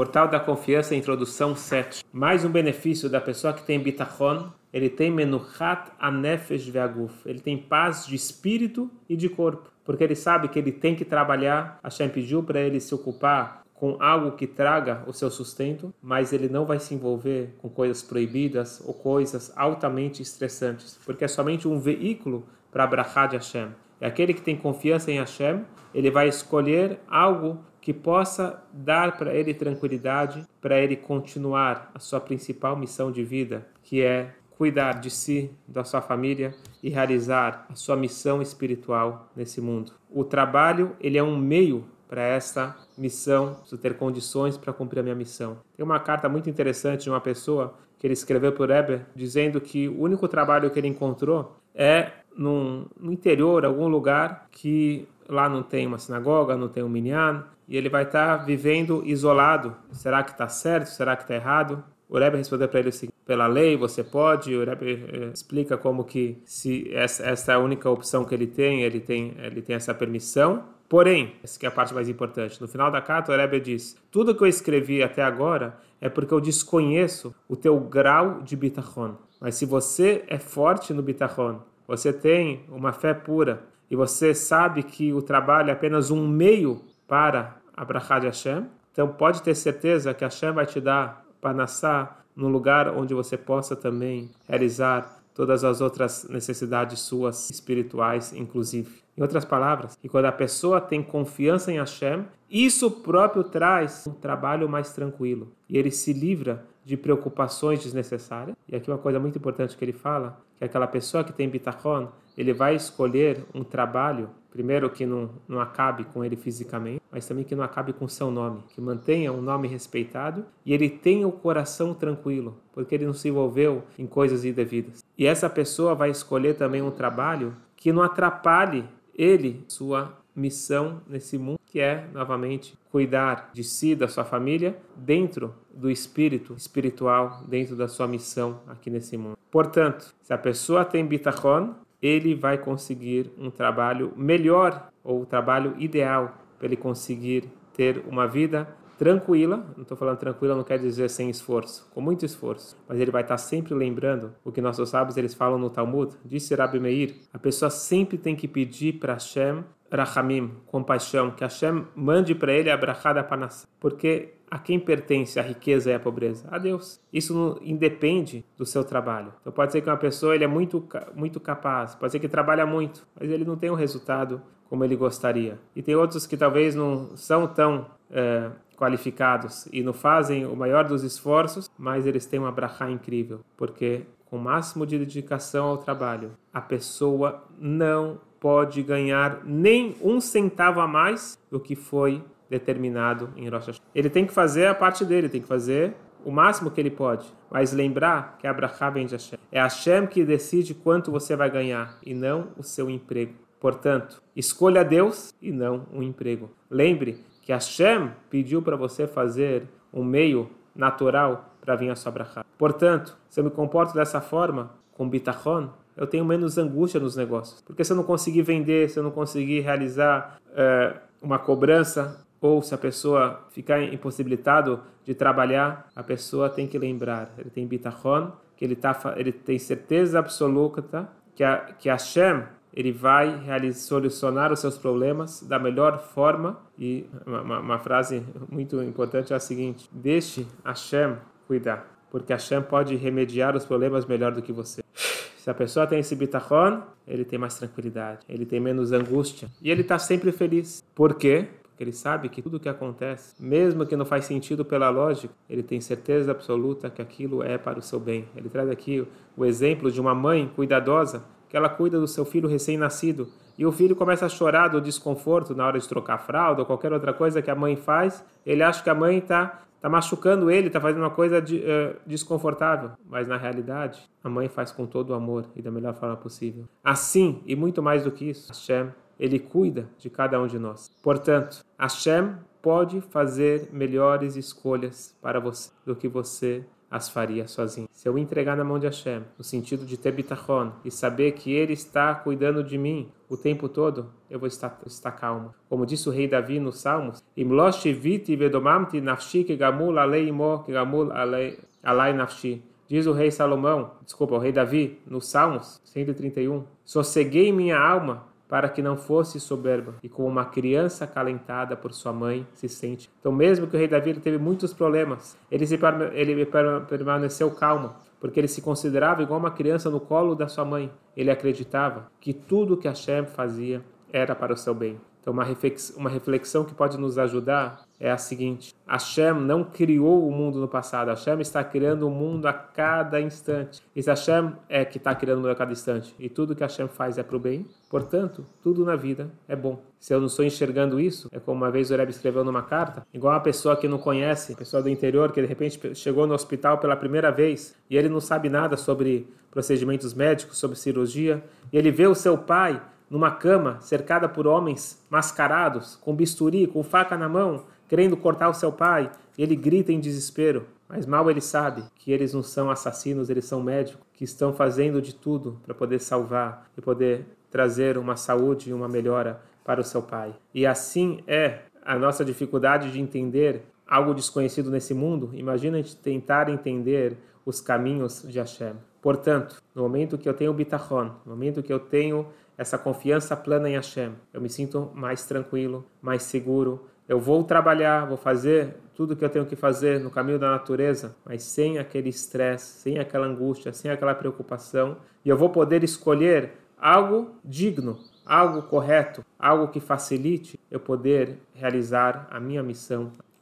Portal da Confiança, introdução 7. Mais um benefício da pessoa que tem bitachon, ele tem menuchat anefesh ve'aguf. Ele tem paz de espírito e de corpo, porque ele sabe que ele tem que trabalhar. A Shem pediu para ele se ocupar com algo que traga o seu sustento, mas ele não vai se envolver com coisas proibidas ou coisas altamente estressantes, porque é somente um veículo para a de Hashem. É aquele que tem confiança em Hashem, ele vai escolher algo que possa dar para ele tranquilidade, para ele continuar a sua principal missão de vida, que é cuidar de si, da sua família e realizar a sua missão espiritual nesse mundo. O trabalho, ele é um meio para esta missão, preciso ter condições para cumprir a minha missão. Tem uma carta muito interessante de uma pessoa que ele escreveu para o Rebbe, dizendo que o único trabalho que ele encontrou é num, no interior, algum lugar que lá não tem uma sinagoga, não tem um minyan, e ele vai estar tá vivendo isolado. Será que está certo? Será que está errado? O Rebbe respondeu para ele o seguinte: pela lei você pode. O Rebbe eh, explica como que se essa, essa é a única opção que ele tem, ele tem, ele tem essa permissão. Porém, essa é a parte mais importante. No final da carta, o Rebbe diz: tudo que eu escrevi até agora é porque eu desconheço o teu grau de bitachon. Mas se você é forte no bitachon, você tem uma fé pura e você sabe que o trabalho é apenas um meio para a brachá de Hashem, então pode ter certeza que Hashem vai te dar panassá num lugar onde você possa também realizar todas as outras necessidades suas espirituais, inclusive. Em outras palavras, que quando a pessoa tem confiança em Hashem, isso próprio traz um trabalho mais tranquilo e ele se livra de preocupações desnecessárias. E aqui uma coisa muito importante que ele fala, que aquela pessoa que tem bitachon, ele vai escolher um trabalho, primeiro que não, não acabe com ele fisicamente, mas também que não acabe com seu nome, que mantenha um nome respeitado e ele tenha o coração tranquilo, porque ele não se envolveu em coisas indevidas. E essa pessoa vai escolher também um trabalho que não atrapalhe ele, sua missão nesse mundo, que é, novamente, cuidar de si, da sua família, dentro do espírito espiritual, dentro da sua missão aqui nesse mundo. Portanto, se a pessoa tem bitachon, ele vai conseguir um trabalho melhor ou o trabalho ideal para ele conseguir ter uma vida tranquila, não estou falando tranquila, não quer dizer sem esforço, com muito esforço, mas ele vai estar sempre lembrando o que nossos sábios eles falam no Talmud, disse Rabbi Meir, a pessoa sempre tem que pedir para Hashem Rahamim, compaixão, que Hashem mande para ele a brachada panas, porque a quem pertence a riqueza e a pobreza? A Deus. Isso não independe do seu trabalho. Então pode ser que uma pessoa ele é muito muito capaz, pode ser que trabalha muito, mas ele não tem o resultado como ele gostaria. E tem outros que talvez não são tão é, qualificados e não fazem o maior dos esforços, mas eles têm uma brachá incrível, porque com o máximo de dedicação ao trabalho, a pessoa não pode ganhar nem um centavo a mais do que foi determinado em Rosh Hashanah. Ele tem que fazer a parte dele, tem que fazer o máximo que ele pode, mas lembrar que Abraham vem de Hashem. É Hashem que decide quanto você vai ganhar e não o seu emprego. Portanto, escolha Deus e não um emprego. Lembre que Hashem pediu para você fazer um meio natural para vir a sua brachá. Portanto, se eu me comporto dessa forma, com bitachon, eu tenho menos angústia nos negócios. Porque se eu não conseguir vender, se eu não conseguir realizar é, uma cobrança, ou se a pessoa ficar impossibilitado de trabalhar, a pessoa tem que lembrar, ele tem bitachon, que ele, tá, ele tem certeza absoluta que, a, que Hashem ele vai realizar, solucionar os seus problemas da melhor forma. E uma, uma, frase muito importante é a seguinte: deixe Hashem cuidar, porque Hashem pode remediar os problemas melhor do que você. Se a pessoa tem esse bitachon, ele tem mais tranquilidade, ele tem menos angústia e ele está sempre feliz. Por quê? Porque ele sabe que tudo que acontece, mesmo que não faz sentido pela lógica, ele tem certeza absoluta que aquilo é para o seu bem. Ele traz aqui o exemplo de uma mãe cuidadosa que ela cuida do seu filho recém-nascido e o filho começa a chorar do desconforto na hora de trocar fralda ou qualquer outra coisa que a mãe faz, ele acha que a mãe está tá machucando ele, está fazendo uma coisa de, uh, desconfortável, mas na realidade a mãe faz com todo o amor e da melhor forma possível. Assim, e muito mais do que isso, Hashem, ele cuida de cada um de nós. Portanto, Hashem pode fazer melhores escolhas para você do que você as faria sozinho. Se eu entregar na mão de Hashem, no sentido de ter bitachon e saber que Ele está cuidando de mim o tempo todo, eu vou estar, estar calmo. Como disse o rei Davi nos Salmos, vedomamti nafshi gamul alei imo gamul alei nafshi. Diz o rei Salomão, desculpa, o rei Davi, nos Salmos 131, sosseguei minha alma para que não fosse soberba, e como uma criança acalentada por sua mãe se sente. Então, mesmo que o rei Davi teve muitos problemas, ele, se, ele permaneceu calmo, porque ele se considerava igual uma criança no colo da sua mãe. Ele acreditava que tudo que Hashem fazia era para o seu bem. Então, uma reflexão, uma reflexão que pode nos ajudar é a seguinte: Hashem não criou o mundo no passado, Hashem está criando o mundo a cada instante. E Hashem é que está criando o mundo a cada instante, e tudo que Hashem faz é para o bem, portanto, tudo na vida é bom. Se eu não estou enxergando isso, é como uma vez o Rebbe escreveu numa carta, igual uma pessoa que não conhece, pessoa do interior que de repente chegou no hospital pela primeira vez e ele não sabe nada sobre procedimentos médicos, sobre cirurgia, e ele vê o seu pai numa cama cercada por homens mascarados, com bisturi, com faca na mão, querendo cortar o seu pai, ele grita em desespero. Mas mal ele sabe que eles não são assassinos, eles são médicos que estão fazendo de tudo para poder salvar e poder trazer uma saúde e uma melhora para o seu pai. E assim é a nossa dificuldade de entender algo desconhecido nesse mundo. Imagina a gente tentar entender os caminhos de Hashem. Portanto, no momento que eu tenho bitachon, no momento que eu tenho essa confiança plana em Hashem, eu me sinto mais tranquilo, mais seguro. Eu vou trabalhar, vou fazer tudo que eu tenho que fazer no caminho da natureza, mas sem aquele estresse, sem aquela angústia, sem aquela preocupação, e eu vou poder escolher algo digno, algo correto, algo que facilite eu poder realizar a minha missão